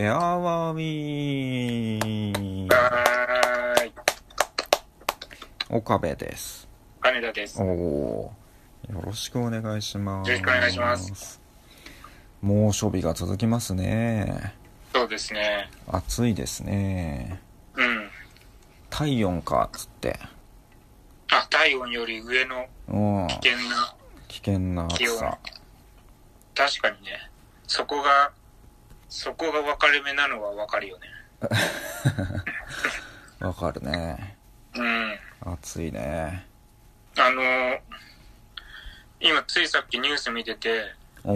エアワーミー。はーい。岡部です。金田です。お。おー。よろしくお願いします。よろしくお願いします。猛暑日が続きますね。そうですね。暑いですね。うん。体温かっつって。あ、体温より上のうん危険な、危険な暑さ。確かにね、そこが、そこが分かれ目なのは分かるよね。わかるね。うん。暑いね。あのー今ついさっきニュース見てて、あ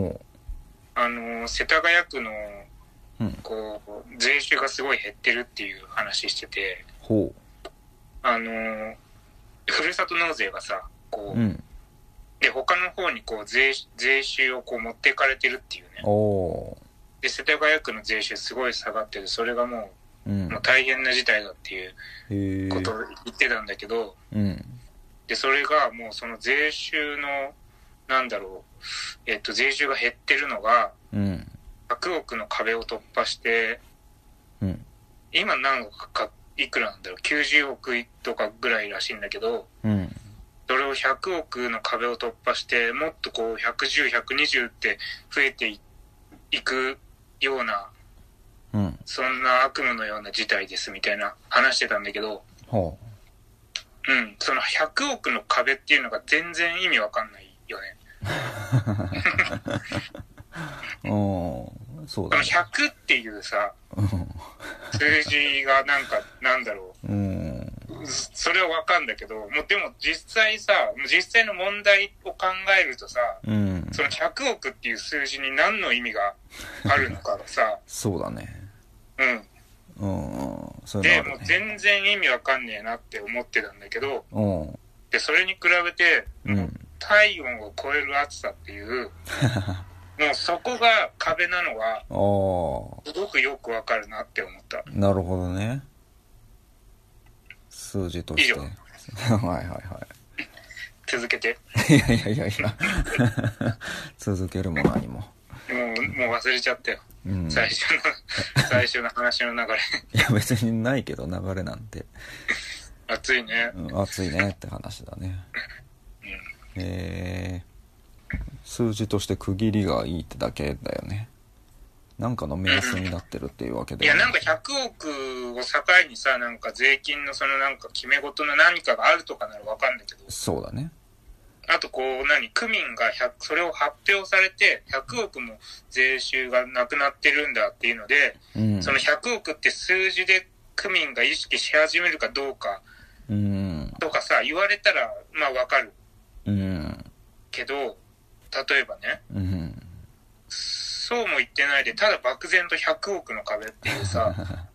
のー世田谷区の、うん。こう、税収がすごい減ってるっていう話してて、ほあのーふるさと納税がさ、こう、ううん。で、他の方にこう税、税収をこう持っていかれてるっていうね。おおで、世田谷区の税収すごい下がってて、それがもーうん。う、もう大変な事態だっていうことを言ってたんだけど、うん。で、それがもうその税収の、なんだろう、えっと、税収が減ってるのが、うん。100億の壁を突破して、うん。今何億か、いくらなんだろう、90億とかぐらいらしいんだけど、うん。それを100億の壁を突破して、もっとこう、110、120って増えていいくような、うん。そんな悪夢のような事態ですみたいな話してたんだけど、ほう。ん、その100億の壁っていうのが全然意味わかんないよね。うおーそうだね。100っていうさ、数字がなんか、なんだろう。ん。う、それはわかんだけど、もうでも実際さ、実際の問題を考えるとさ、うん。その100億っていう数字に何の意味があるのかがさ、そうだね。うん。うんそういうで、もう全然意味わかんねえなって思ってたんだけど、うん。で、それに比べて、うん。体温を超える暑さっていう、もうそこが壁なのは、すごくよくわかるなって思った。なるほどね数字として。はいはいは続けて。いいやいやいやいや。続けるも何も。もう、もう忘れちゃったよ。うん。最初の、最初の話の流れ。いや別にないけど流れなんて、暑いね。うん、暑いねって話だね。えー、数字として区切りがいいってだけだよねなんかの目安になってるっていうわけいや、なんか100億を境にさ、なんか税金のそのなんか決め事の何かがあるとかならわかんないけど、そうだね。あとこう何、区民が100、それを発表されて、100億も税収がなくなってるんだっていうので、うん。その100億って数字で区民が意識し始めるかどうか。うん。とかさ、言われたら、まあわかる。うん。けど、例えばね、うんそうも言ってないで、ただ漠然と100億の壁っていうさ、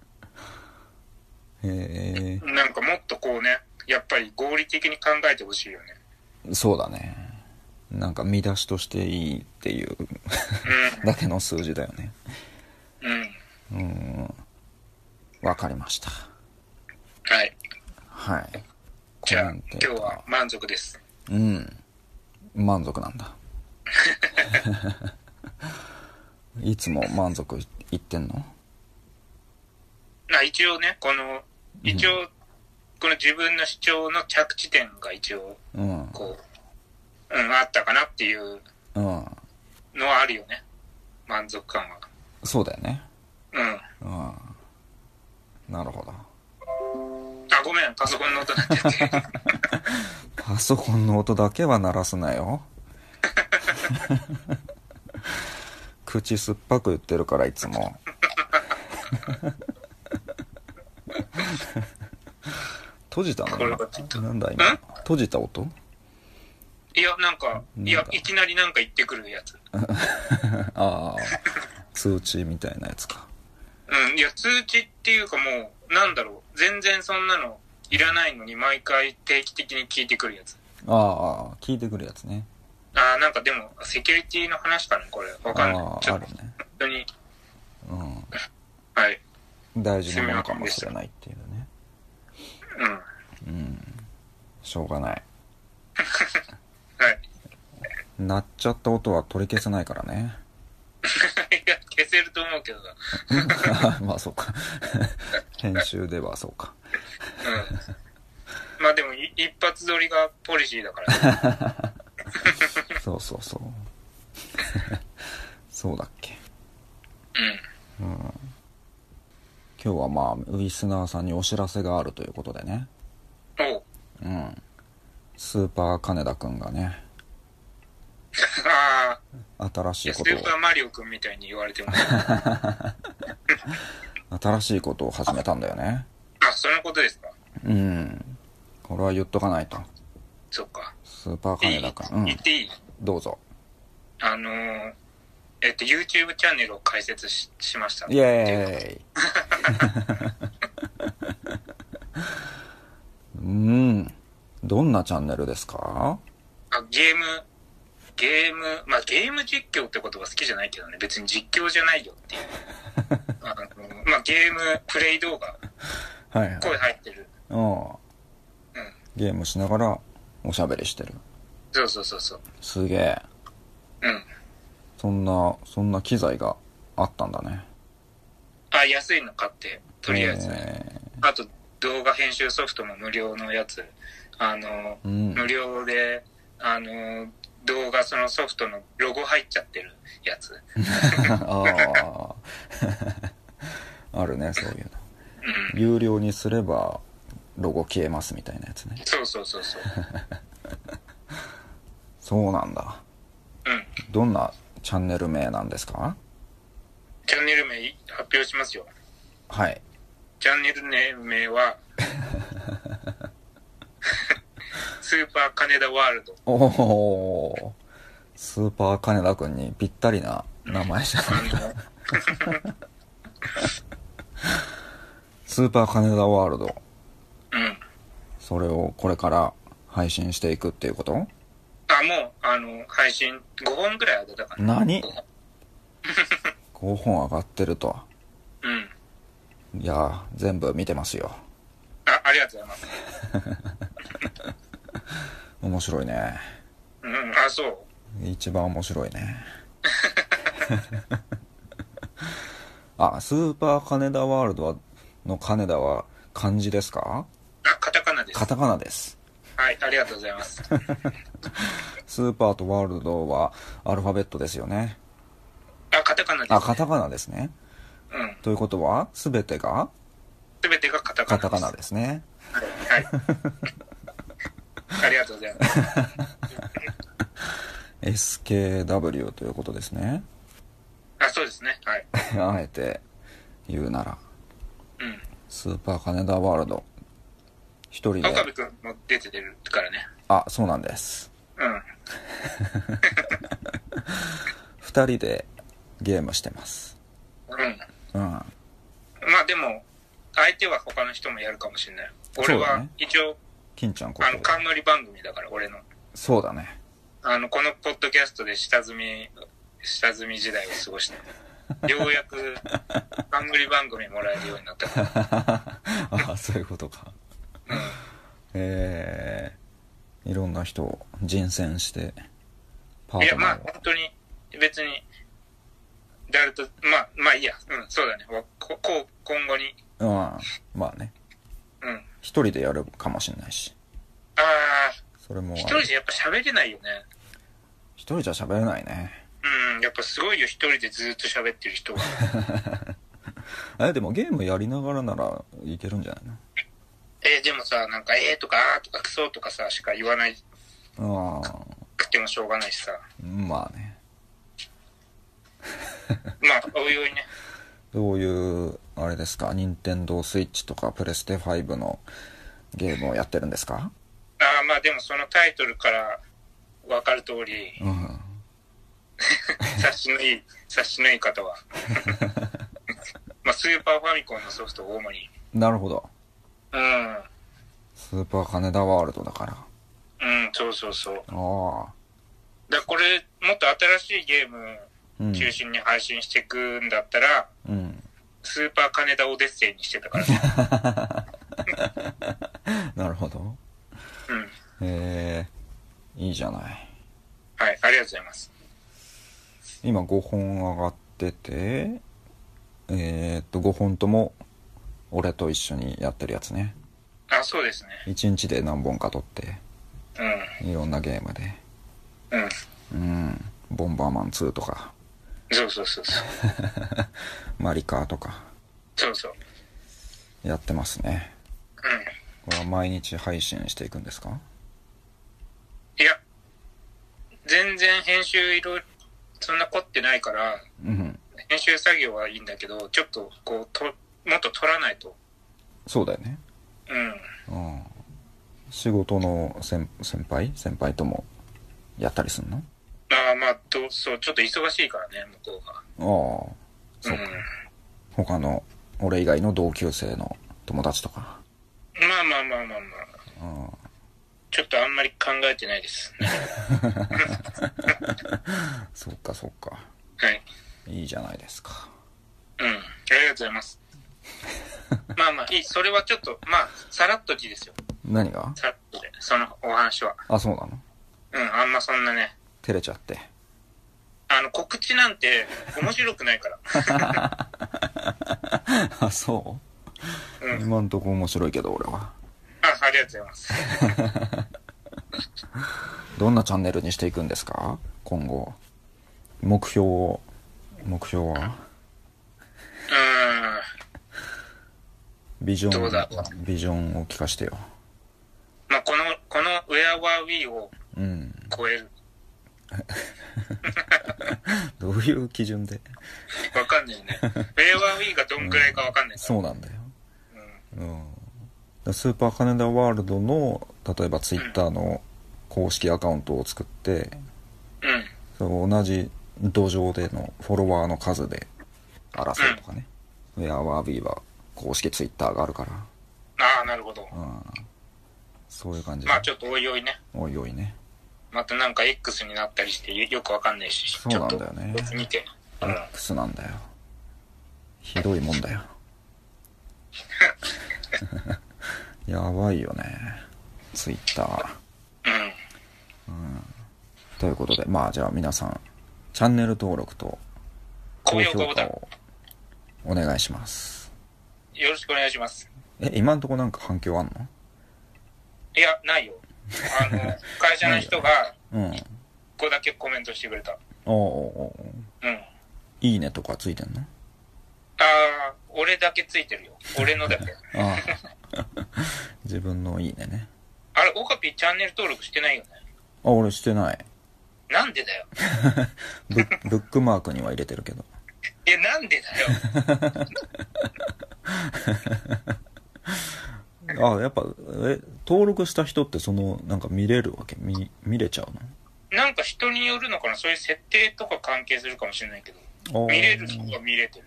へなんかもっとこうね、やっぱり合理的に考えてほしいよね。えそうだね。なんか見出しとしていいっていうだけの数字だよね。うん。うわかりました。はい。はい。じゃあ今日は満足です。うん。満足なんだ いつも満足いってんの？まあ一応ね、この、一応、この自分の主張の着地点が一応、うん。こう、うん、あったかなっていううん。のはあるよね。満足感は。そうだよね。うん。うん。なるほど。あ、ごめん、パソコンの音鳴ってて。パソコンの音だけは鳴らすなよ 口酸っぱく言ってるからいつも。閉じたこれのはちょっと。なんだ今？ん閉じた音？いや、なんか、いやいきなりなんか言ってくるやつ。ああ。通知みたいなやつか。うん、いや、通知っていうかもう、なんだろう、全然そんなのいらないのに毎回定期的に聞いてくるやつ。ああ聞いてくるやつねあーなんかでも、セキュリティの話かな、これ。わかんないあ。ちょっと、ああるね本当に、うんはい。大事なものかもしれないっていうねうん。うんしょうがない はい。鳴っちゃった音は取り消せないからね いや、消消せると思うけどな。まあそうか編集ではそうかうん。まあでも、い一発撮りがポリシーだから。そうそうそう。そうだっけ。うん。今日はまあリスナーさんにお知らせがあるということでね。おう。うん。スーパー金田くんがね。ああ、新しいことを。ーパーマリオくんみたいに言われても。新しいことを始めたんだよね。あ、そのことですか？うん。これは言っとかないと。そっか。スーパー金田くん。うん。言っていいどうぞ。あのー、えっと、YouTube チャンネルを開設ししました。イエーイ。うん。どんなチャンネルですか？あゲーム、ゲーム、まあゲーム実況ってことが好きじゃないけどね、別に実況じゃないよっていう。あのまあゲーム、プレイ動画、はいはい。声入ってる。う。んうん。ゲームしながらおしゃべりしてるそうそうそうそう。すげえうん。そんなそんな機材があったんだねあ、安いの買って、とりあえず。えあと、動画編集ソフトも無料のやつ。あの、ーうん無料で、あの、動画そのソフトのロゴ入っちゃってるやつ。ああ あるねそういうのうん。有料にすればロゴ消えますみたいなやつねそうそうそうそう。そうなんだうん。どんなチャンネル名なんですか？チャンネル名発表しますよ。はいチャンネル名は、スーパー金田ワールド。おおスーパー金田君にぴったりな名前じゃあないの、スーパー金田ワールドうん。それをこれから配信していくっていうこと？あ、もう、あの、配信5本ぐらい上げたかな。何？5本 ?5 本上がってるとうん。いやー全部見てますよあ、ありがとうございます。面白いねうん、あ、そう。一番面白いね あスーパー金田ワールドはの金田は漢字ですか？あ、カタカナです。カタカナですはい、ありがとうございます。スーパーとワールドはアルファベットですよねあ、カタカナです、あカタカナですねうん。ということは全てが？すべてがカタカナです。カタカナですねはい。はい。ありがとうございます。SKW ということですねあ、そうですね。はい。あえて言うならうん。スーパー金田ワールド一人で岡部くんも出てるからね。あそうなんですうん。二人でゲームしてますうん。うんまあでも、相手は他の人もやるかもしれない。俺は一応、金ちゃんことあの、冠番組だから、俺の。そうだねあの、このポッドキャストで下積み、下積み時代を過ごして、ようやく冠番組もらえるようになったから。あそういうことかうん。えー、いろんな人を人選してパいや、まあートナーを本当に、別に、誰と、まあ、まあいいや。うん、そうだね。わここう、今後に、うんまあねうん。あ一人でやるかもしれないしあそれもー、一人じゃやっぱ喋れないよね。一人じゃ喋れないねうん、やっぱすごいよ、一人でずっと喋ってる人は。えでもゲームやりながらならいけるんじゃないえーでもさ、なんか、えーとか、あーとか、クソとかさ、しか言わないのあくてもしょうがないしさ。あまあねまあ、おいおいね。どういうあれですか？任天堂スイッチとかプレステ5のゲームをやってるんですか？ああ、まあでもそのタイトルから分かる通り、うん察しのいい、察しのいい方は。まあ、スーパーファミコンのソフトを主に。なるほどうん。スーパー金田ワールドだからうん、そうそうそう。ああだこれ、もっと新しいゲームうん中心に配信していくんだったら、うんスーパー金田オデッセイにしてたからね。なるほどうん。えー、いいじゃないはい、ありがとうございます。今5本上がっっててえーっと5本とも俺と一緒にやってるやつねあ、そうですね。1日で何本か撮ってうん。いろんなゲームでうん。うんボンバーマン2とかそうそうそうそう。マリカーとかそうそう。やってますねうん。これは毎日配信していくんですか？いや、全然編集いろそんな凝ってないから、うん編集作業はいいんだけど、ちょっとこう、と、もっと取らないと。そうだよねうん。うん仕事の先先輩先輩ともやったりすんのまあまあ、どそう、ちょっと忙しいからね、向こうが。ああそうか、ん。他の俺以外の同級生の友達とかまあまあまあまあまあ。あちょっとあんまり考えてないです。そっかそっかはい。いいじゃないですかうん。ありがとうございます。まあまあ、いい。それはちょっと、まあ、さらっとでいいですよ。何が？さらっとで。そのお話は。あそうなの？うん、あんまそんなね。照れちゃってあの、告知なんて面白くないから。あそう？うん。今んとこ面白いけど俺はあ、ありがとうございます。どんなチャンネルにしていくんですか？今後目標を目標は？うーん。ビジョどうだ？ンビジョンを聞かしてよまあ、この、この Where Were We をうん超える。どういう基準で？わかんないね。Where Were We がどんくらいかわかんないから。そうなんだようん。スーパーカネダワールドの例えばツイッターの公式アカウントを作ってうん。そう同じ土壌でのフォロワーの数で争うとかね、ウェアワービーは公式ツイッターがあるから、ああ、なるほど。うん、そういう感じ。で、まあ、ちょっとおいおいね。おいおいね。またなんか X になったりしてよよくわかんないし、そうなんだよね。ちょっと見て。うん。X なんだよ。ひどいもんだよ。やばいよね。ツイッター。うん。ということでまあじゃあ皆さんチャンネル登録と高高評価をお願いしますよろしくお願いします。え今んとこなんか反響あんの？いや、ないよ。あの、会社の人が、うんここだけコメントしてくれた。おうおうおううん。あいいねとかついてんの？あ、俺だけついてるよ。俺のだけ。ああ 自分のいいねねあれ、オカピチャンネル登録してないよね？あ俺してないなんでだよ。ブックマークには入れてるけどいや、なんでだよ。あやっぱえ登録した人ってそのなんか見れるわけ？見見れちゃうなんか人によるのかな？そういう設定とか関係するかもしれないけど、見れる人は見れてる。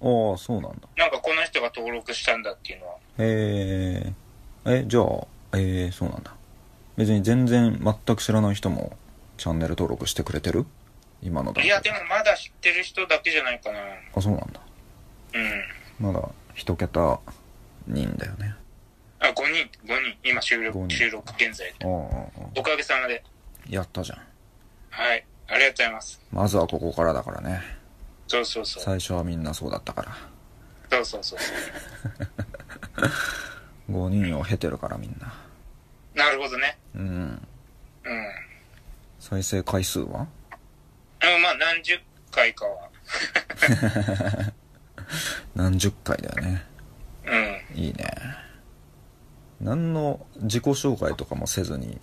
ああそうなんだ。なんかこの人が登録したんだっていうのは。へええじゃあえー、そうなんだ。別に全然全く知らない人もチャンネル登録してくれてる？今の段階いや、でもまだ知ってる人だけじゃないかな。あそうなんだうん。まだ一桁人だよねあ、5人、5人。今収録収録現在で。おかげさまで。やったじゃんはい。ありがとうございます。まずはここからだからねそうそうそう。最初はみんなそうだったからそうそうそうそう。5人を経てるからみんななるほどね。うんうん。再生回数は？あまあ、何十回かは。何十回だよねうん。いいね何の自己紹介とかもせずに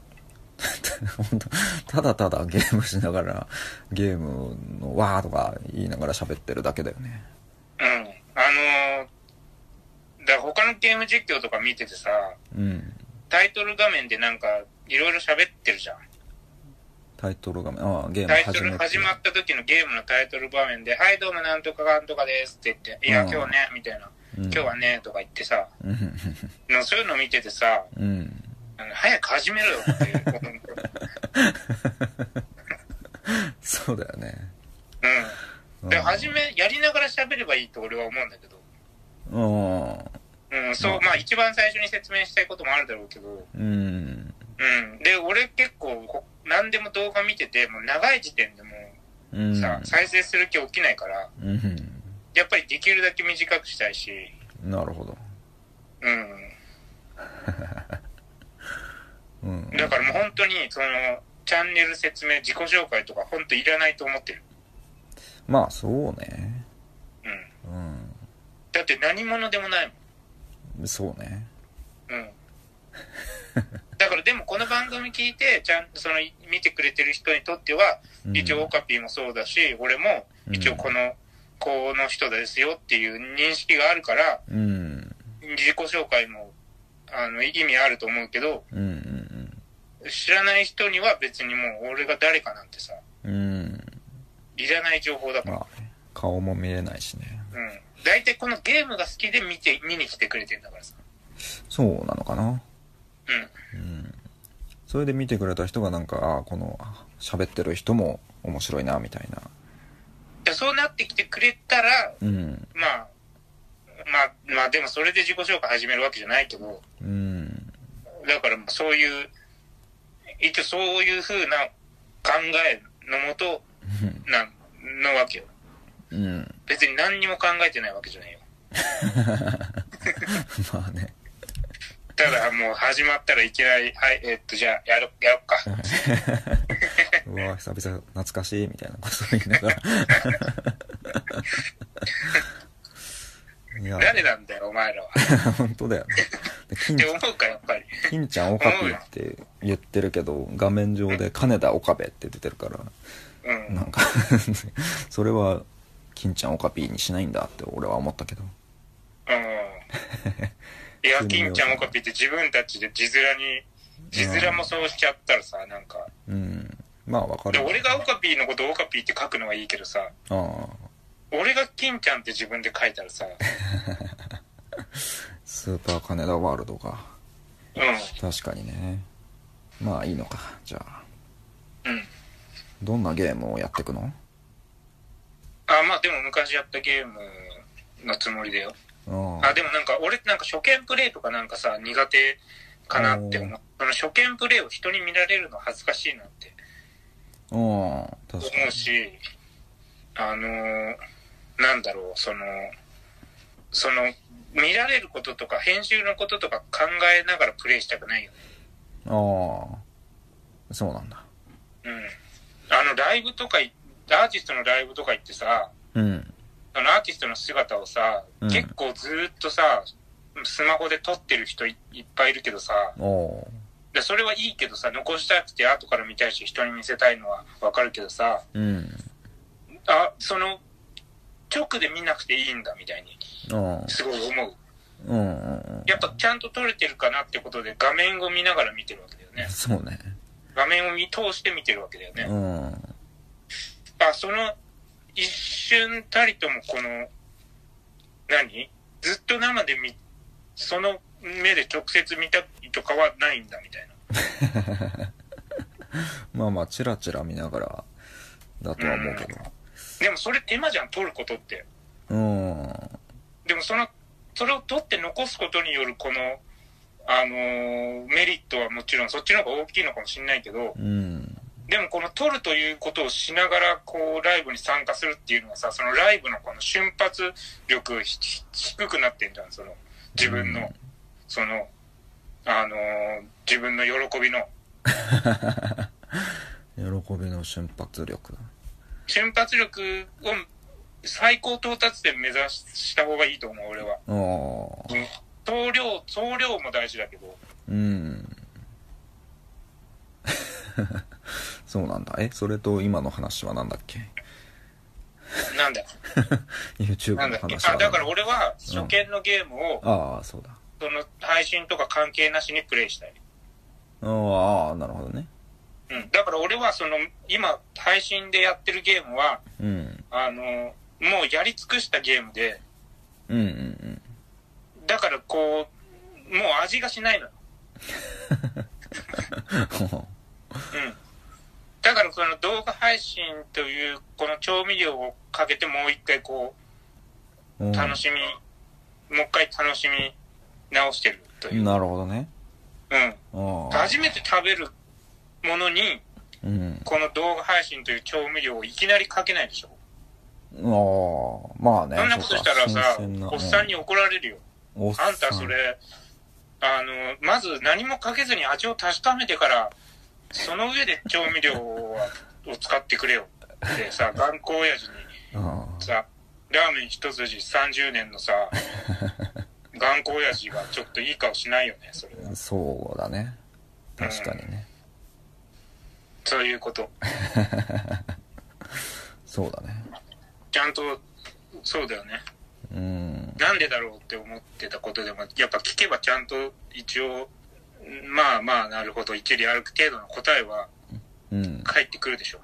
本当 ただただゲームしながらゲームのわーとか言いながら喋ってるだけだよねうん。あのー、だから他のゲーム実況とか見ててさ、うんタイトル画面でなんか、いろいろ喋ってるじゃん。タイトル画面ああゲームタイト始まった時のゲームのタイトル場面で、はい、どうもなんとかかんとかですって言って、いや、うん今日ね、みたいな、うん。今日はね、とか言ってさ、うん。のそういうの見ててさ、うん。早く始めろよっていう そうだよね。うん。で、始め、やりながら喋ればいいと俺は思うんだけど、うん。うん、そう、まあ一番最初に説明したいこともあるだろうけど、うんうん。で、俺結構こ、何でも動画見てて、もう長い時点でもう、うんさ、再生する気起きないから、うんやっぱりできるだけ短くしたいし、なるほどうん。うんだからもう本当に、その、チャンネル説明、自己紹介とか本当いらないと思ってる。まあそうねうん。うだって何者でもないんそうね。うん。だからでもこの番組聞いて、ちゃんとその、見てくれてる人にとっては、うん一応オカピーもそうだし、俺も一応この、この人ですよっていう認識があるから、うん自己紹介も、あの、意味あると思うけど、うんうん知らない人には別にもう俺が誰かなんてさ、うんうんいらない情報だから。まあね顔も見れないしねうん。大体このゲームが好きで見て、見に来てくれてんだからさ。そうなのかなうん。うんそれで見てくれた人がなんかああこのあ喋ってる人も面白いなみたいな。でそうなってきてくれたら、うん。まあ、まあ、まあでもそれで自己紹介始めるわけじゃないけど、うん。だからまあそういう、一応そういう風な考えのもと、な、のわけよ。うん。別に何にも考えてないわけじゃないよ。まあねただもう始まったらいきなり、はい、えっと、じゃあ、やろ、やろっか。うわ久々懐かしいみたいなこと言いながら 誰なんだよ、お前らは。本当だよねって思うか、やっぱり。金ちゃんオカピーって言ってるけど画面上で金田岡部って出てるからうん。なんかそれは金ちゃんオカピーにしないんだって俺は思ったけどうん。いや、金ちゃんオカピって自分たちで字面に、字面もそうしちゃったらさ、なんか。うん。まあわかで、る俺がオカピーのことオカピーって書くのはいいけどさ、俺が金ちゃんって自分で書いたらさ、スーパー金田ワールドか。うん。確かにね。まあいいのかじゃあ。うん。どんなゲームをやっていくの？あ、まあでも昔やったゲームのつもりだよ。ああ、でもなんか俺なんか初見プレイとかなんかさ、苦手かなって思う。その初見プレイを人に見られるの恥ずかしいなって思うし、あのーなんだろう、その、その、見られることとか編集のこととか考えながらプレイしたくないよね。にああそうなんだうん。あの、ライブとかい、アーティストのライブとか行ってさ、うんあのアーティストの姿をさ、うん。結構ずーっとさ、スマホで撮ってる人いいっぱいいるけどさ、おおでそれはいいけどさ、残したくて後から見たいし人に見せたいのはわかるけどさ、うん。あ、その、直で見なくていいんだみたいに、すごい思う。うんうんうん。やっぱちゃんと撮れてるかなってことで画面を見ながら見てるわけだよね。そうね。画面を見通して見てるわけだよね。うん。あ、その、一瞬たりともこの、何？ずっと生で見、その目で直接見たいとかはないんだみたいな。まあまあチラチラ見ながらだとは思うけど。でもそれ手間じゃん、撮ることって。うん。でもその、それを撮って残すことによるこの、あのーメリットはもちろんそっちの方が大きいのかもしれないけど、うんでもこの撮るということをしながらこうライブに参加するっていうのはさ、そのライブのこの瞬発力低くなってんじゃん、その自分の、うん。その、あのー自分の喜びの。喜びの瞬発力瞬発力を最高到達点目指した方がいいと思う、俺は。総量、総量も大事だけど、うんそうなんだ。えそれと今の話は何だっけ？なんだよ。YouTube なんだっけ？の話は。あ、だから俺は初見のゲームを、ああそうだ。その配信とか関係なしにプレイしたい。ああなるほどね。うん。だから俺はその、今配信でやってるゲームは、うん。あの、もうやり尽くしたゲームで、うんうん。だからこう、もう味がしないのよ。うん。だからこの動画配信というこの調味料をかけてもう一回こうんう、楽しみ、もう一回楽しみ直してるという。なるほどねうん。初めて食べるものに、うんこの動画配信という調味料をいきなりかけないでしょ。ああ、まあね。そんなことしたらさ、おっさんに怒られるよ。あんたそれ、あの、まず何もかけずに味を確かめてから、その上で調味料を使ってくれよ。ってさ、頑固親父にうんさ、ラーメン一筋30年のさ、頑固親父がちょっといい顔しないよね、それは。そうだね。確かにね。そういうこと。そうだね。ちゃんと、そうだよね。うん。なんでだろうって思ってたことでも、やっぱ聞けばちゃんと一応、まあまあなるほど、一理ある程度の答えはうん。返ってくるでしょ。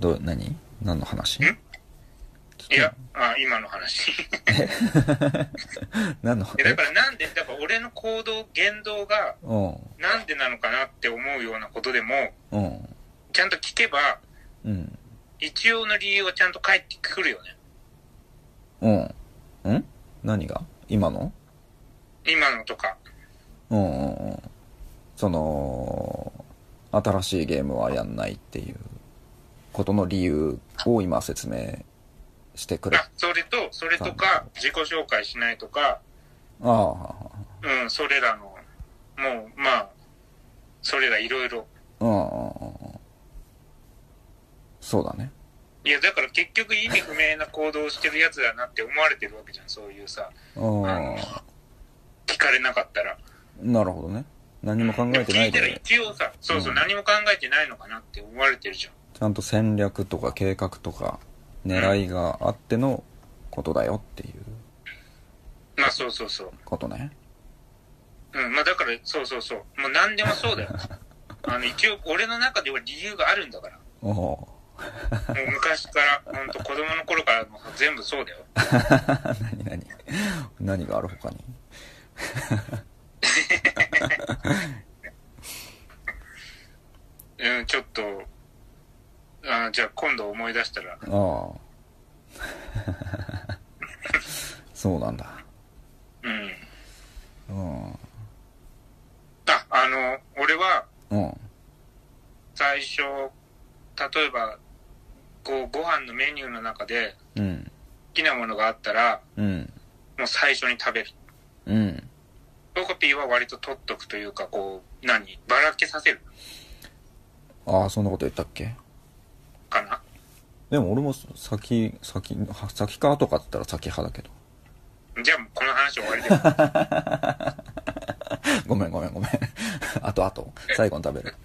ど、何？何の話？ん？いや、あ今の話。何の？えだからなんで、だから俺の行動、言動がうん。なんでなのかなって思うようなことでも、うん。ちゃんと聞けば、うん。一応の理由はちゃんと返ってくるよね。うん。ん？何が？今の？今のとか。うんうんうん。その、新しいゲームはやんないっていうことの理由を今説明してくれ。ああ、それと、それとか、自己紹介しないとか、あ、うん、それらの、もう、まあ、それらいろいろ。うん。そうだね。いや、だから結局意味不明な行動をしてるやつだなって思われてるわけじゃん、そういうさ、うん。聞かれなかったら。なるほどね。何も考えてない聞いたらで、一応さ、そうそう、うん何も考えてないのかなって思われてるじゃん。ちゃんと戦略とか計画とか狙いがあってのことだよっていうまあそうそうそう。ことね。うん、まあだから、そうそうそう。もう何でもそうだよ。あの、一応、俺の中では理由があるんだから。おおもう昔から、ほんと子供の頃からもう全部そうだよ。何何？何がある他に？うん、ちょっと、あじゃあ今度思い出したら、ああ。そうなんだ。うん。うん。あ、あの、俺はうん。最初、例えば、こう、ご飯のメニューの中でうん。好きなものがあったら、うん。もう最初に食べる。うん。ロコピーは割と取っとくというか、こう、何？ばらけさせる？ああそんなこと言ったっけ？かな？でも俺も先先先か後かって言ったら先派だけど。じゃあもうこの話終わりだよ。ごめんごめんごめん。あとあと。最後に食べる。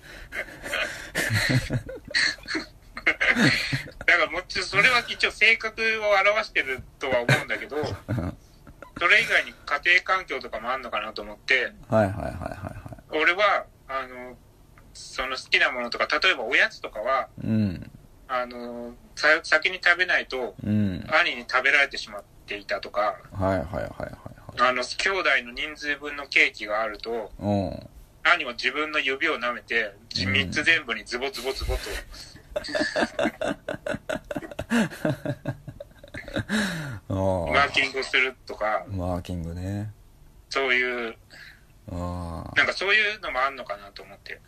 だからもうちょそれは一応性格を表してるとは思うんだけど、それ以外に家庭環境とかもあんのかなと思って、はいはいはいはいは俺は、あの、その好きなものとか、例えばおやつとかは、いうん。あの、さ先に食べないと、うん。兄に食べられてしまっていたとか、はいはいはいはいはい。あの、兄弟の人数分のケーキがあると、うん。兄は自分の指を舐めて、じうん3つ全部にズボズボズボと、あ マーキングするとか、あマーキングね。そういう、なんかそういうのもあんのかなと思って。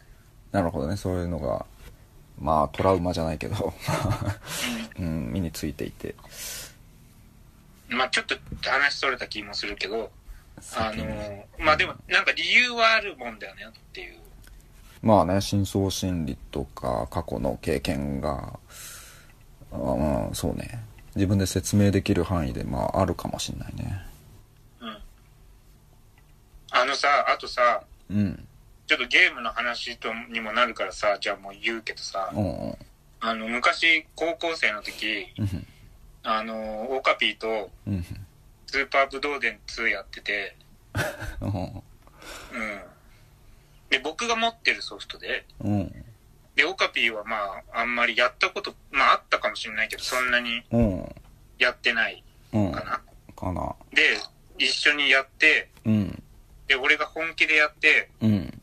なるほどね。そういうのがまあトラウマじゃないけど。うん。身についていて。まあちょっと話それた気もするけど、あの、まあでもなんか理由はあるもんだよねっていう。まあね深層心理とか過去の経験があまあそうね自分で説明できる範囲でまああるかもしんないね。うん。あのさ、あとさ、うん。ちょっとゲームの話とにもなるからさ、じゃあもう言うけどさう、んうん。あの、昔高校生の時、うんあの、オーカピーとうんスーパーブドウデン2やってて、うん。うん。で、僕が持ってるソフトで、うんで、オカピーはまあ、あんまりやったこと、まああったかもしれないけど、そんなにうんやってないうん。かな。かな。で、一緒にやって、うん。で、俺が本気でやって、うん。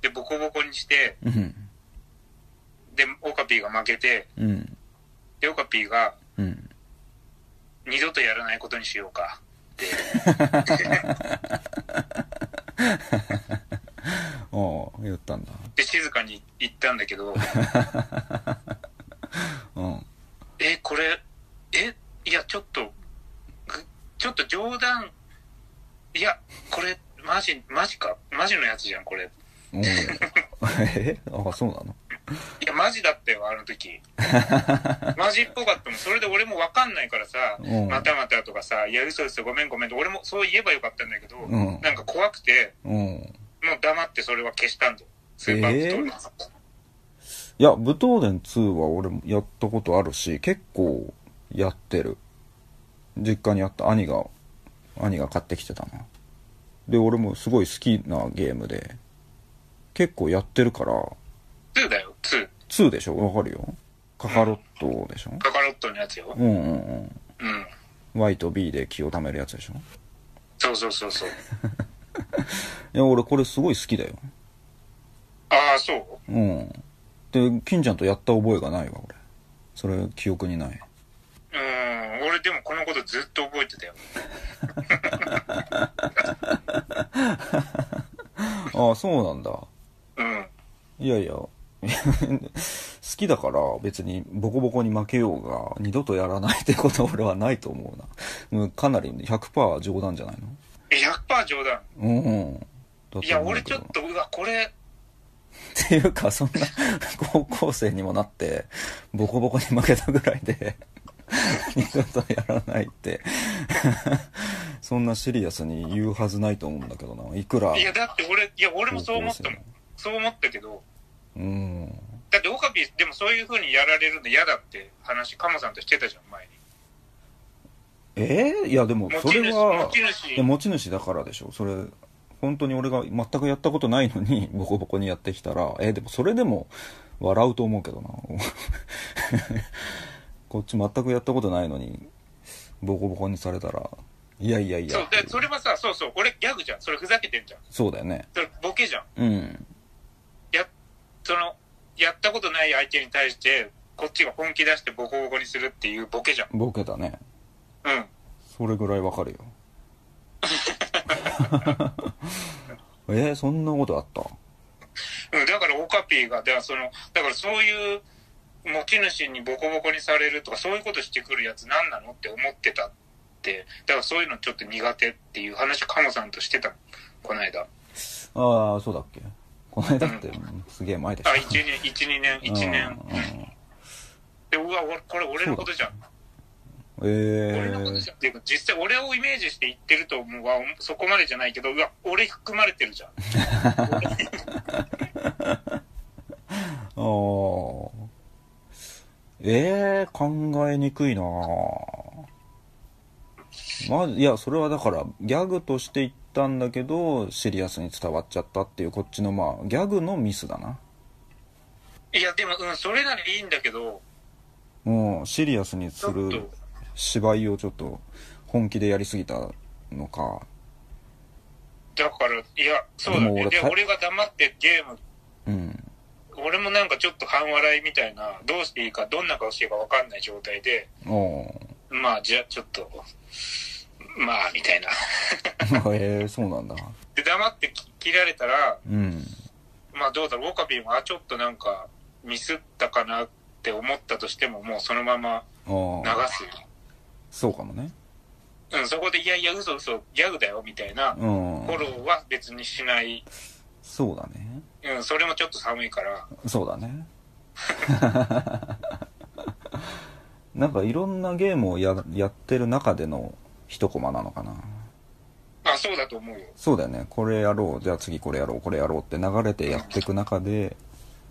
で、ボコボコにして、うん。で、オカピーが負けて、うん。で、オカピーが、うん。二度とやらないことにしようかって、お言ったんだ。で、静かに言ったんだけど、うん。え、これ、え、いや、ちょっと、ぐちょっと冗談、いや、これ、マジ、マジか、マジのやつじゃん、これ。おう え？あ、そうなの？いや、マジだったよ、あの時。マジっぽかったもん。それで俺もわかんないからさ、うんまたまたとかさ、いや、嘘嘘、ごめんごめんと、俺もそう言えばよかったんだけど、うんなんか怖くて、うん。もう黙ってそれは消したんだよ。スーパーブトーレンいや、武闘伝2は俺もやったことあるし、結構やってる。実家にあった兄が、兄が買ってきてたな。で、俺もすごい好きなゲームで、結構やってるから、2だよ、2。2でしょ？わかるよ。カカロットでしょ？カカロットのやつよ。うんうんうん。うん。Y と B で気を貯めるやつでしょ？そうそうそうそう。いや、俺これすごい好きだよ。ああ、そう？うん。で、金ちゃんとやった覚えがないわ、俺。それ、記憶にない。うん、俺でもこのことずっと覚えてたよ。ああ、そうなんだ。うん。いやいや、好きだから別にボコボコに負けようが二度とやらないってことは俺はないと思うな。もうかなり100%冗談じゃないの？え、100%冗談。うんいや、俺ちょっと、うわ、これ、っていうか、そんな 高校生にもなって、ボコボコに負けたぐらいで、二度とやらないって、そんなシリアスに言うはずないと思うんだけどな。いくらいや、だって俺、いや、俺も高そう思ったもん。そう思ったけど、うん。だってオカピー、でもそういう風にやられるの嫌だって話、カモさんとしてたじゃん、前に。えー？いやでもそれは持ち主。いや持ち主だからでしょ。それ本当に俺が全くやったことないのに ボコボコにやってきたら。えでもそれでも笑うと思うけどな。こっち全くやったことないのにボコボコにされたら。いやいやいや。そう、で、それはさ、そうそう、俺ギャグじゃん。それふざけてんじゃん。そうだよね。それボケじゃん。うん。や、その、やったことない相手に対して、こっちが本気出してボコボコにするっていうボケじゃん。ボケだねうん。それぐらいわかるよ えーそんなことあった？うん、だからオカピーが、だからその、だからそういう持ち主にボコボコにされるとか、そういうことしてくるやつ何なのって思ってたって、だからそういうのちょっと苦手っていう話、カモさんとしてたのこの間。ああそうだっけ？この間って、すげえ前でしょあ、1年、1、2年、1年。うんうんで、うわ、俺これ俺のことじゃん。え俺のことじーゃん。っていうか、実際俺をイメージして言ってると思うわ、そこまでじゃないけど、うわ、俺含まれてるじゃん。あー。えー、考えにくいな。まいやそれはだからギャグとして言ったんだけどシリアスに伝わっちゃったっていうこっちのまあギャグのミスだな。いや、でも、うん、それならいいんだけど、もうシリアスにする、芝居をちょっと本気でやりすぎたのか。だから、いや、そうだね。で、俺が黙ってゲームうん。俺もなんかちょっと半笑いみたいな、どうしていいか、どんな顔していいか分かんない状態で、まあ、じゃあちょっと、まあ、みたいな。えー、そうなんだ。で、黙ってき切られたら、うん。まあどうだろう、オカピーも、あ、ちょっとなんか、ミスったかなって思ったとしても、もうそのままあ流あす。そうかもね。うん、そこで、いやいや、嘘嘘、ギャグだよ、みたいな、うん。フォローは別にしない。そうだね。うん、それもちょっと寒いから。そうだね。なんかいろんなゲームをややってる中での一コマなのかな。あ、そうだと思うよ。そうだよね。これやろう。じゃあ次これやろう。これやろう。って流れてやっていく中で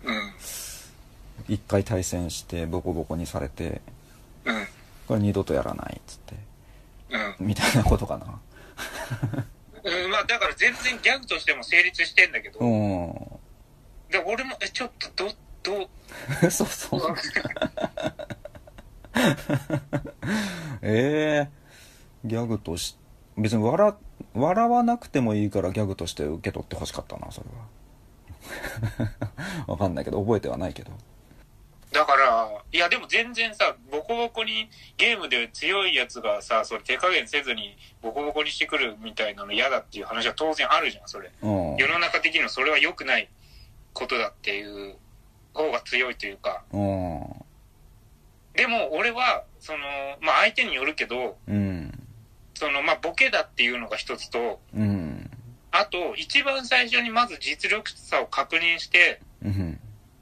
うん、一回対戦してボコボコにされてうん、これ二度とやらないっつって。うん。みたいなことかな。うん、まあだから全然ギャグとしても成立してんだけど、うん。で俺も、え、ちょっと、ど、どう、そうそう ええギャグとし別に笑笑わなくてもいいからギャグとして受け取ってほしかったなそれは。わかんないけど覚えてはないけどだから、いやでも全然さ、ボコボコにゲームで強いやつがさ、それ手加減せずにボコボコにしてくるみたいなの嫌だっていう話は当然あるじゃん、それ。うん世の中的にはそれは良くないことだっていう方が強いというか、うん。でも俺は、その、まあ相手によるけど、うん。その、まあボケだっていうのが一つと、うん。あと、一番最初にまず実力差を確認して、うん。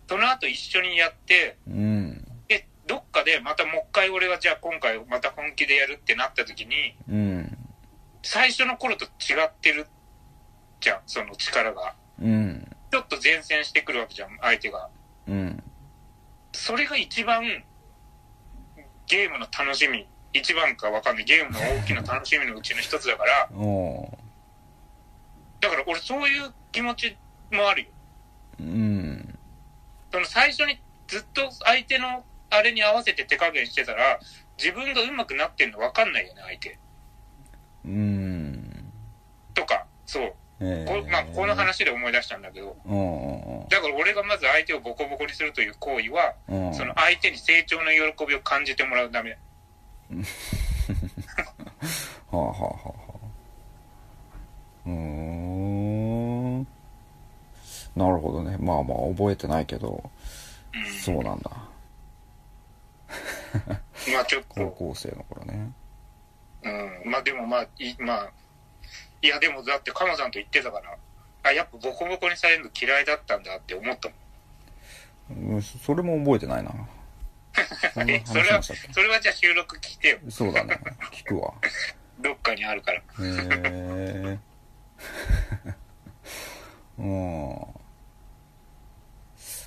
その後一緒にやって、うん。で、どっかでまたもう一回俺がじゃあ今回また本気でやるってなった時に、うん。最初の頃と違ってるじゃん、その力が。うん。ちょっと前線してくるわけじゃん、相手が。うん。それが一番、ゲームの楽しみ、一番かわかんない、ゲームの大きな楽しみのうちの一つだから、おだから俺そういう気持ちもあるよ。うん。その最初にずっと相手のあれに合わせて手加減してたら、自分が上手くなってんの分かんないよね、相手。うん。とか、そう。えこまあ、この話で思い出したんだけど、うん。だから俺がまず相手をボコボコにするという行為は、うん。その相手に成長の喜びを感じてもらうため。はあはあはあはあ。うーん。なるほどね。まあまあ覚えてないけど、うん。そうなんだ。まあちょっ高と、校生の頃ね。うん。まあでもまあ、いまあ、いやでもだってカモさんと言ってたから、あ、やっぱボコボコにされるの嫌いだったんだって思ったもん。うんそれも覚えてないな。そんなえ、それは、それはじゃあ収録聞いてよ。けそうだね。聞くわ。どっかにあるから。へえ。うん。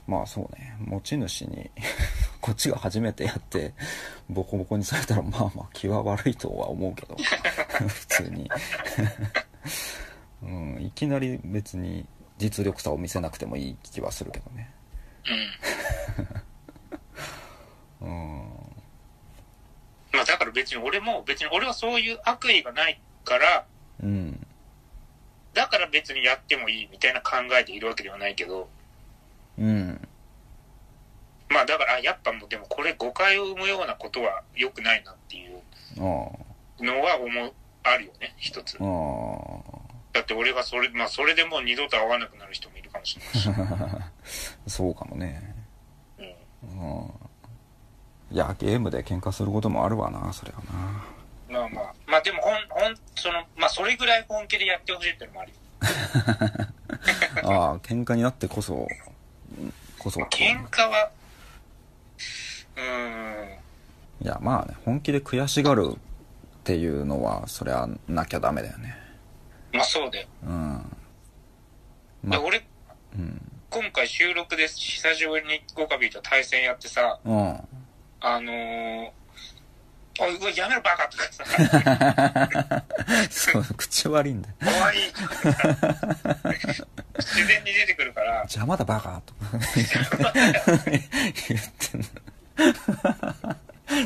まあそうね。持ち主に、こっちが初めてやって、ボコボコにされたら、まあまあ気は悪いとは思うけど。普通に。うん、いきなり別に実力差を見せなくてもいい気はするけどね。うん。うん。まあだから別に俺も、別に俺はそういう悪意がないから、うん。だから別にやってもいいみたいな考えでいるわけではないけど、うん。まあだから、あやっぱもうでもこれ誤解を生むようなことは良くないなっていうあのは思う、あるよね、一つだって俺がそれ、まあそれでもう二度と会わなくなる人もいるかもしれないし。あ。そうかもね。うん。うん。いや、ゲームで喧嘩することもあるわな、それはな。まあまあ、まあでもほん、ほん、その、まあそれぐらい本気でやってほしいっていうのもあるよ。ああ、喧嘩になってこそ、こそ。喧嘩は、うーん、いや、まあね、本気で悔しがるっていうのは、そりゃなきゃダメだよね。まあそうだよ。うん。まあ、で俺、うん。今回収録で久しぶりにゴカビーと対戦やってさ、うん。あのー、おい、やめろバカとかさ、そう、口悪いんだよ。怖い自然に出てくるから、邪魔だバカとか 言ってんの。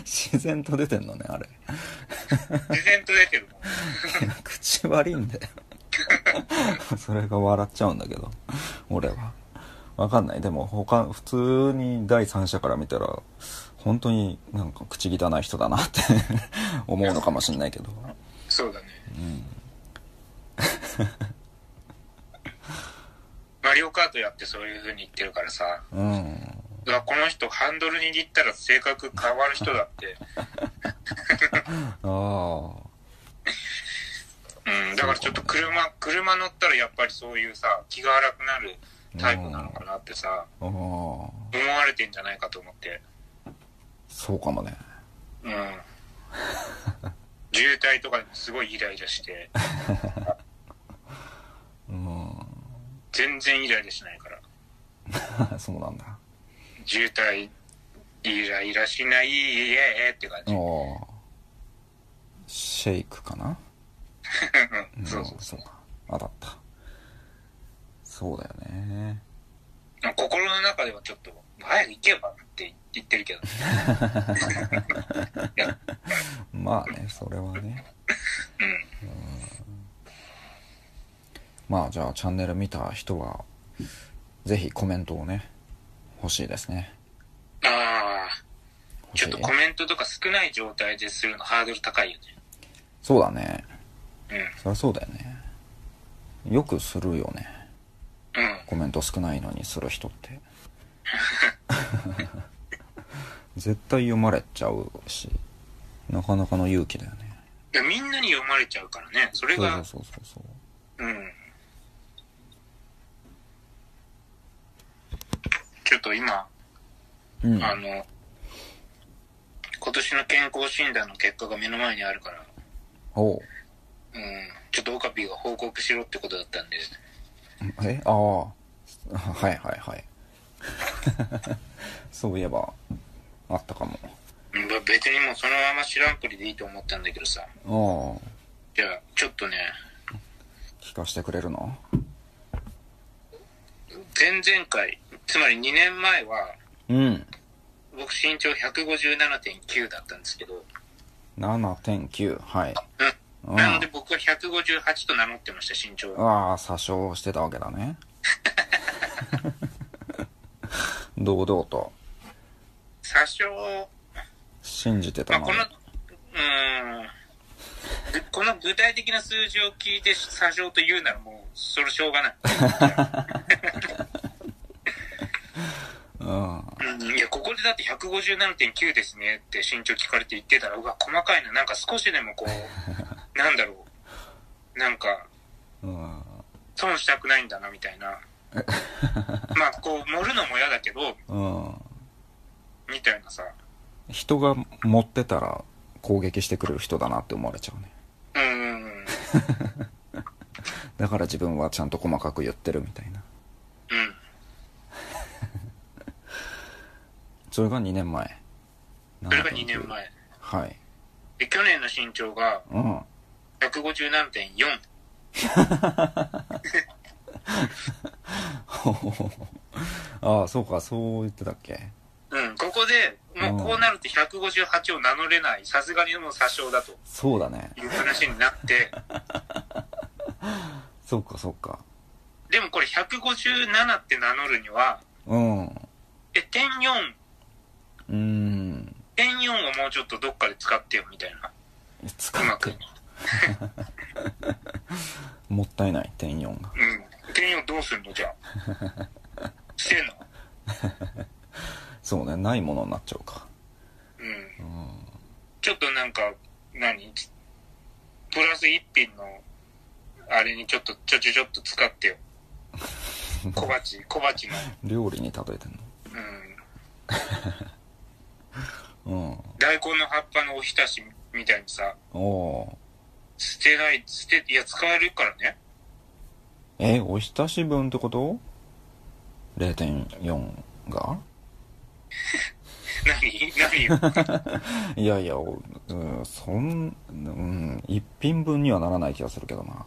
自然と出てんのね、あれ。自然と出てるもん。口悪いんだよ。それが笑っちゃうんだけど、俺は。わかんない。でも他、普通に第三者から見たら、本当になんか口汚い人だなって 思うのかもしんないけど。そうだね。うん。マリオカートやってそういう風に言ってるからさ、うん。うわこの人ハンドル握ったら性格変わる人だって。ああ。うん、だからちょっと車、車乗ったらやっぱりそういうさ、気が荒くなるタイプなのかなってさ。思われてんじゃないかと思って。そうかもね。うん。渋滞とかでもすごいイライラして、うん。全然イライラしないから。そうなんだ。渋滞、イライラしない、イエーって感じ。シェイクかな？う んそうそうそうか。当たった。そうだよね。心の中ではちょっと、早く行けばって言ってるけど。まあね、それはね。うん。まあじゃあチャンネル見た人は、ぜひコメントをね、欲しいですね。ああ、ちょっとコメントとか少ない状態でするのハードル高いよね。そうだね。うん。そりゃそうだよね。よくするよね。うん。コメント少ないのにする人って絶対読まれちゃうしなかなかの勇気だよねいやみんなに読まれちゃうからね。それそうが、そうそうそううん。ちょっと今、うん。あの、今年の健康診断の結果が目の前にあるから、おう。うん、ちょっとオカピーが報告しろってことだったんで、え？ああ。はいはいはい。そういえばあったかも。別にもうそのまま知らんぷりでいいと思ったんだけどさ、ああ。じゃあ、ちょっとね、聞かせてくれるの？前々回、つまり2年前は、うん。僕身長157.9だったんですけど、7.9はい。うん。うん。なので僕は158と名乗ってました、身長は。ああ詐称してたわけだね。堂々と。詐称、信じてまあ、たのにこの、うーん、ぐ この具体的な数字を聞いて詐称と言うならもう、それしょうがない。うんうん、いや、ここでだって157.9ですねって身長聞かれて言ってたら、うわ、細かいな。なんか少しでもこう、なんだろう。なんか、うん損したくないんだな、みたいな。まあ、こう、盛るのも嫌だけど、うんみたいなさ。人が持ってたら攻撃してくれる人だなって思われちゃうねうーん。だから自分はちゃんと細かく言ってるみたいなうん。それが2年前。それが2年前。はい。で、去年の身長がうん。157.4。ああそうかそう言ってたっけ？うん、ここで、もうこうなると158を名乗れない、さすがにもう詐称だと。そうだね。いう話になって、そうかそうか。でもこれ157って名乗るには、うん。え、点4、うーん点4をもうちょっとどっかで使ってよ、みたいな。使うまく。ってうん。もったいない点4が点4どうすんのじゃあ。捨てんの？そうねないものになっちゃうかうん。うんちょっとなんか、何？プラス一品の、あれにちょっと、ちょちょちょっと使ってよ。小鉢、小鉢の。料理に例えてんうん。のうん大根の葉っぱのおひたしみたいにさ、おお捨てない、捨て、いや、使えるからね。えおひたし分ってこと ?0.4 が？何？何 いやいや、おうん、そん、うん、一品分にはならない気がするけどな。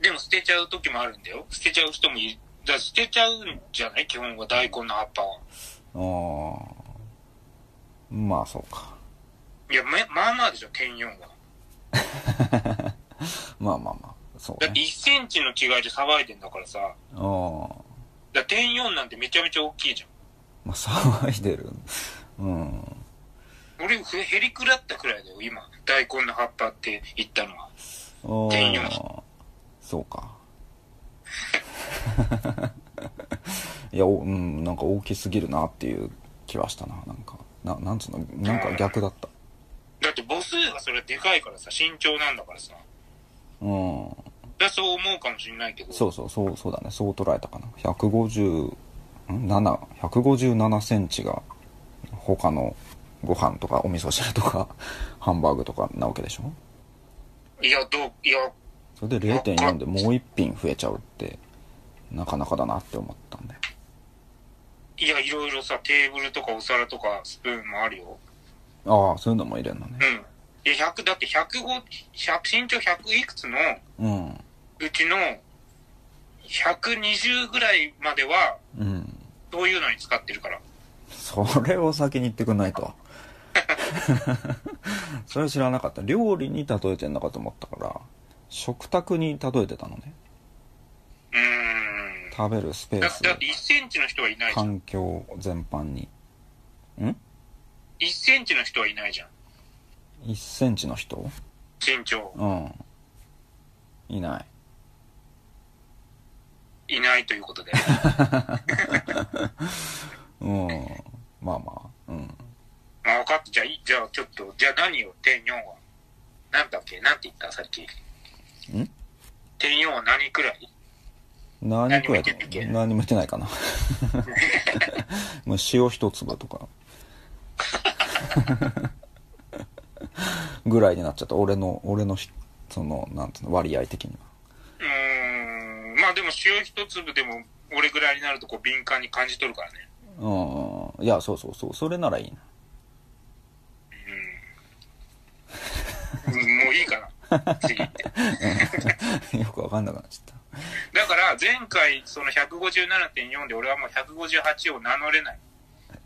でも捨てちゃう時もあるんだよ。捨てちゃう人もいる。だから捨てちゃうんじゃない？基本は大根の葉っぱは。ああ。まあ、そうか。いや、めまあまあでしょ、点4は。まあまあまあ、そうだってね。1センチの違いで騒いでんだからさ。ああ。ら点4なんてめちゃめちゃ大きいじゃん。まあ、騒いでる。うん。俺、ふへりくらったくらいだよ、今。大根の葉っぱって言ったのは。あ点あ4。そうか。いや、おうん、なんか大きすぎるなっていう気はしたな。なんか、ななんつうの、なんか逆だった。だって母数がそれはでかいからさ、身長なんだからさ。うん。だそう思うかもしれないけど。そうそうそうそうだねそう捉えたかな150ん7 157センチが他のご飯とかお味噌汁とか ハンバーグとかなわけでしょ？いや、どう、いや、それで0.4でもう一品増えちゃうってなかなかだなって思ったんだよいや、いろいろさ、テーブルとかお皿とかスプーンもあるよ。ああそういうのも入れんのねうん。いや、100、だって105、100身長100いくつのうんうちの120ぐらいまでは、うんそういうのに使ってるから。それを先に言ってくんないと それ知らなかった料理に例えてんのかと思ったから食卓に例えてたのねうーん。食べるスペースだだって1センチの人はいないじゃん。環境全般にん？1センチの人はいないじゃん。1センチの人？身長。うんいないいないということで。うん。まあまあ、うん。まあ、分かった。じゃあ、いじゃあ、ちょっと、じゃあ何よ、点4は。なんだっけ？なんて言った？さっき。ん？点4は何くらい？何くらいだ何も言ってないっけ何も言ってないかな。もう塩一粒とか。ぐらいになっちゃった。俺の、俺のひ、その、なんていうの、割合的にうーん。まあでも塩一粒でも、俺ぐらいになるとこう敏感に感じ取るからね。は。うん。いや、そうそうそう。それならいいな。うん。もういいかな。次って。よくわかんなくなっちゃっだから、前回、その157.4で俺はもう158を名乗れない。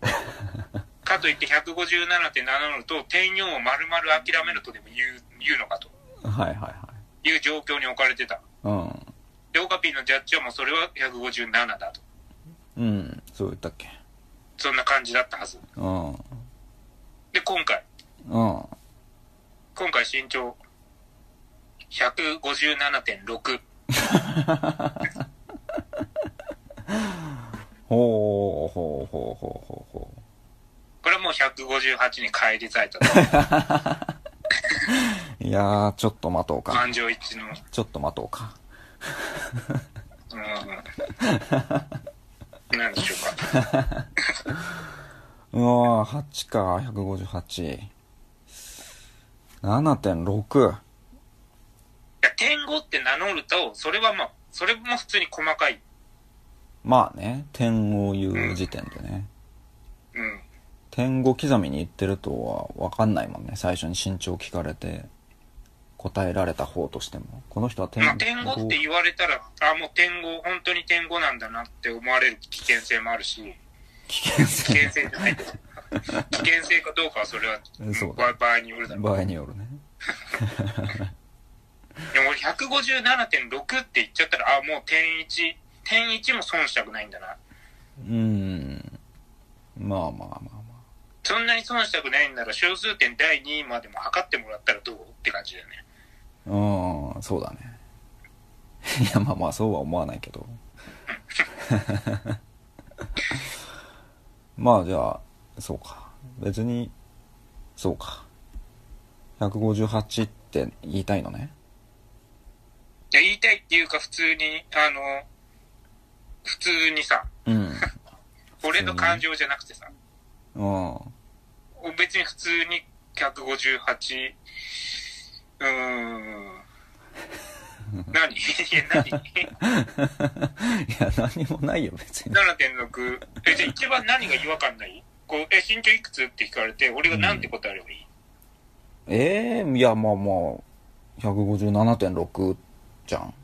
かといって157って名乗ると、点4を丸々諦めるとでも言う、言うのかとた。はいはいはい。いう状況に置かれてた。うん。で、オカピーのジャッジはもうそれは157だと。うん。そう言ったっけ。そんな感じだったはず。うん。うん。で、今回、今回身長157.6。ほうほうほうほうほうほこれはもう158に返り咲いた。いやー、ちょっと待とうか。感情一致の。ちょっと待とうか。うん。なんでしょうか。うわー、8か、158。7.6。いや、点5って名乗ると、それはまあ、それも普通に細かい。まあね、点を言う時点でね。うん。点5刻みに言ってるとは分かんないもんね。最初に身長聞かれて、答えられた方としても。この人は点まあ、点5って言われたら、あ、もう点5、本当に点5なんだなって思われる危険性もあるし、危険危険性。性じゃないけど、危険性かどうかはそれはそう場場合によるだろう。場合によるね。でも俺157.6って言っちゃったら、あ、もう点1、点1も損したくないんだな。うーん。まあまあまあまそんなに損したくないんなら、小数点第2位までも測ってもらったらどうって感じだよね。あ。うん、そうだね。いや、まあまあ、そうは思わないけど。まあ、じゃあ、そうか。別に、そうか。158って言いたいのね。いや、言いたいっていうか、普通に、あの、普通にさ、うん。俺の感情じゃなくてさ、うん。別に普通に158、うーん。何？いや、何？いや、何もないよ、別に。?7.6。え、じゃあ一番何が違和感ない？こう、え、身長いくつ？って聞かれて、俺が何て答えればいい、ええいや、まあまあ、157.6じゃん。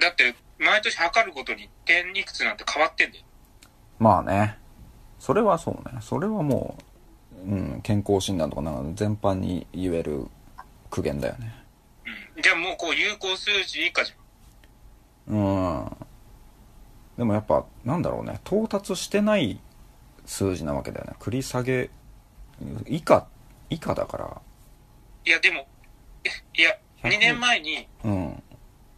だって、毎年測るごとに点いくつなんて変わってんだよ。まあね。それはそうね。それはもう、うん、健康診断とかなんか全般に言える苦言だよね。うん。じゃあもうこう、有効数字以下じゃん。うん。でもやっぱ、なんだろうね。到達してない数字なわけだよね。繰り下げ、以下、以下だから。いや、でも、えいや、100 2年前にうん。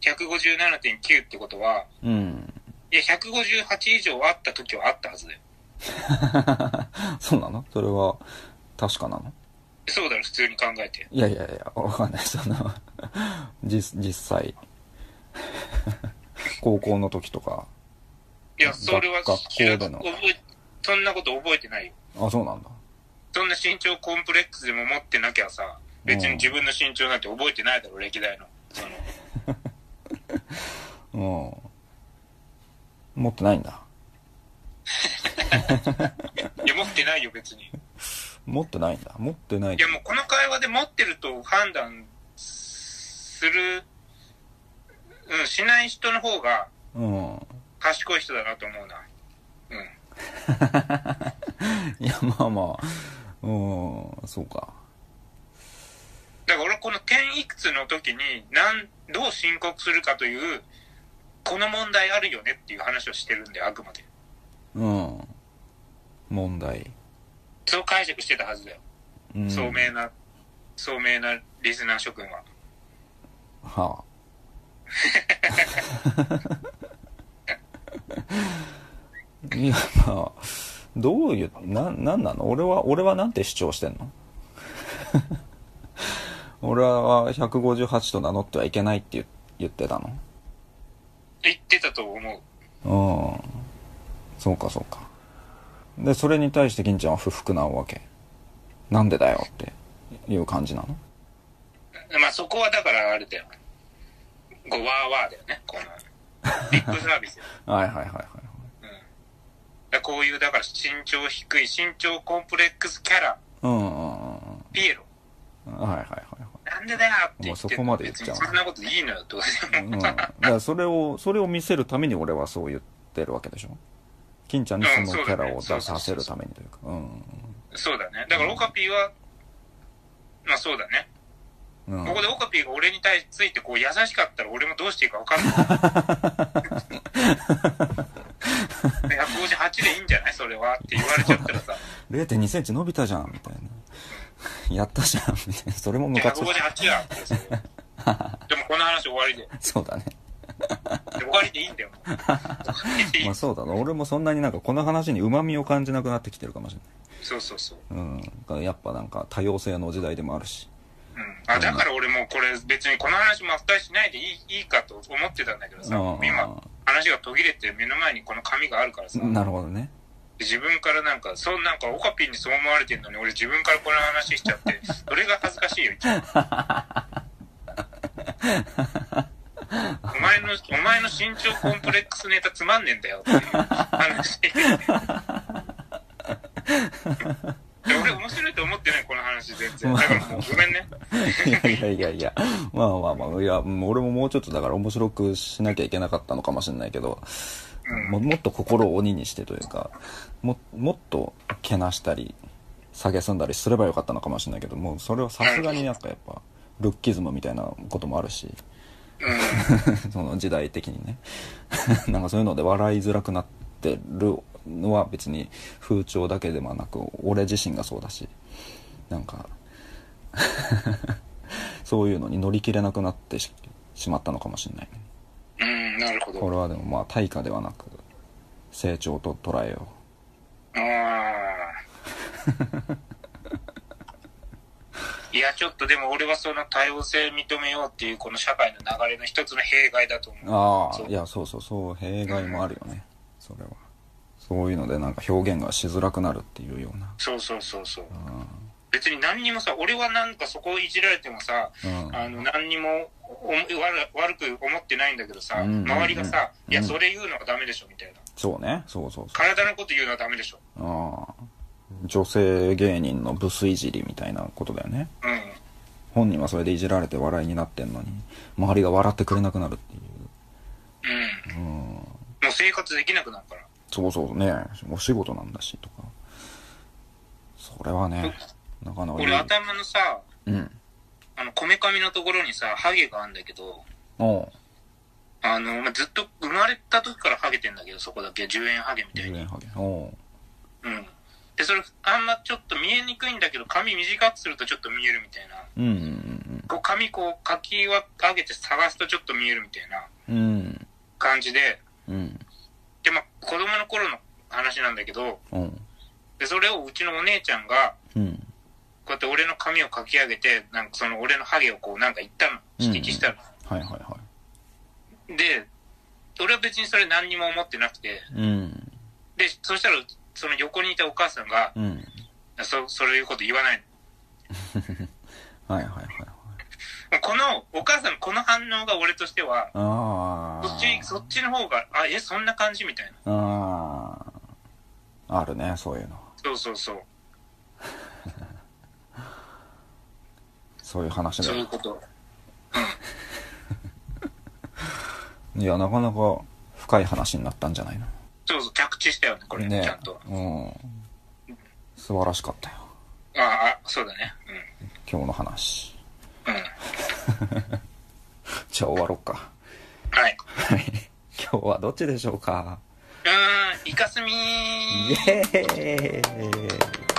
157.9ってことは、うん。いや、158以上あった時はあったはずだよ。そうなの？それは、確かなの？そうだろ、普通に考えて。いやいやいや、わかんない。その、実、実際。高校の時とか。いや、それは学校でのそんなこと覚えてないよ。あ、そうなんだ。そんな身長コンプレックスでも持ってなきゃさ、別に自分の身長なんて覚えてないだろ、歴代の。その、うん。持ってないんだ。いや、持ってないよ、別に。い持ってないんだ。持ってない。や、もうこの会話で持ってると判断する、うん、しない人の方がうん。賢い人だなと思うな。うん。いや、まあまあ。うん、そうか。だから俺この点いくつの時に、なん、どう申告するかという、この問題あるよねっていう話をしてるんで、あくまで。うん。問題。そう解釈してたはずだよ。うん。聡明な、聡明なリスナー諸君は。は いや、まあ、どういう、な、なんなの？俺は、俺はなんて主張してんの？俺は158と名乗ってはいけないって言言ってたの？言ってたと思う。うん。そうかそうか。で、それに対して銀ちゃんは不服なわけ？なんでだよっていう感じなの？まあそこはだからあれだよ。こう、ワーワーだよね。この、ビッグサービスよ。はいはいはいはい。うん。こういう、だから身長低い、身長コンプレックスキャラ、うんうんうんピエロ。はいはいなんでだよって言ってそこまで言っちゃうそんなこといいのよ、とか。うん、だからそれをそれを見せるために俺はそう言ってるわけでしょ？金ちゃんにそのキャラを出させるためにというかうんそうだね。だからオカピーは、まあそうだね。うんここでオカピーが俺に対ついてこう優しかったら俺もどうしていいか分かんない。158でいいんじゃない？それはって言われちゃったらさ。0 2センチ伸びたじゃんみたいな やったじゃん。みたいなそれもムカつく。158やってそれでもこの話終わりで。そうだね。終わりでいいんだよ。まあそうだな。俺もそんなになんかこの話に旨味を感じなくなってきてるかもしれそうそうそう。ないうん。やっぱなんか多様性の時代でもあるし。うん。あ、だから俺もうこれ別にこの話も after しないでいいいいかと思ってたんだけどさ、うん今話が途切れて目の前にこの紙があるからさ、なるほどね自分からなんか、そうなんかオカピンにそう思われてるのに俺自分からこの話しちゃって、それが恥ずかしいよ、一番。お前の、お前の身長コンプレックスネタつまんねえんだよっていう話。俺面白いと思ってない、この話全然。だからもうごめんね。いやいやいやいやまあまあまあいやうん俺ももうちょっとだから面白くしなきゃいけなかったのかもしれないけどうんももっと心を鬼にしてというかももっとけなしたり蔑んだりすればよかったのかもしれないけどもうそれはさすがになんかやっぱルッキズムみたいなこともあるしうん。その時代的にね。なんかそういうので笑いづらくなってるのは別に風潮だけではなく俺自身がそうだしなんか そういうのに乗り切れなくなってししまったのかもしれないねうん、なるほど。これはでもまあ対価ではなく成長と捉えよああ。いや、ちょっとでも俺はその多様性認めようっていうこの社会の流れの一つの弊害だとう思う。ああいやそうそうそう弊害もあるよねそれはそういうのでなんか表現がしづらくなるっていうようなそうそうそうそう。う別に何にもさ、俺はなんかそこをいじられてもさ、んうんあの、何にもお悪悪く思ってないんだけどさ、うん周りがさ、うん。いや、それ言うのはダメでしょ、みたいな。そうね。そうそうそう。体のこと言うのはダメでしょ。ああ。女性芸人のブスいじりみたいなことだよね。うん。本人はそれでいじられて笑いになってんのに周りが笑ってくれなくなるっていう。うん。うん。もう生活できなくなるから。そうそうね。お仕事なんだしとか。それはねなかなか俺頭のさ、うんあの、こめかみのところにさ、ハゲがあるんだけど、あの、まあ、ずっと生まれた時からハゲてんだけど、そこだけ10円ハゲみたい10に。円ハゲ。おう。うん。で、それ、あんまちょっと見えにくいんだけど、髪短くするとちょっと見えるみたいな。うんうんこう、髪こう、かきは上げて探すとちょっと見えるみたいな。うん。うん感じで、うん。で、まあ、子供の頃の話なんだけど、う。んで、それをうちのお姉ちゃんが、うんこうやって俺の髪をかき上げて、なんかその俺のハゲをこうなんか言ったの。指摘したの。はいはいはで、俺は別にそれ何にも思ってなくて、いうんで、そしたら、その横にいたお母さんが、うんそ、そういうこと言わないの。はいはいはいこの、お母さんのこの反応が俺としては、ああそっち、そっちの方が、あ、え、そんな感じみたいな。あああるねそういうのそうそうそう。そういう話でそういうこと。いやなかなか深い話になったんじゃないの？そうそう、着地したよね、これ、ねちゃんと。うん素晴らしかったよああ、そうだね。今日の話うん。うん。じゃあ終わろうかはい。はい今日はどっちでしょうか？うーん、イカスミーイエーイ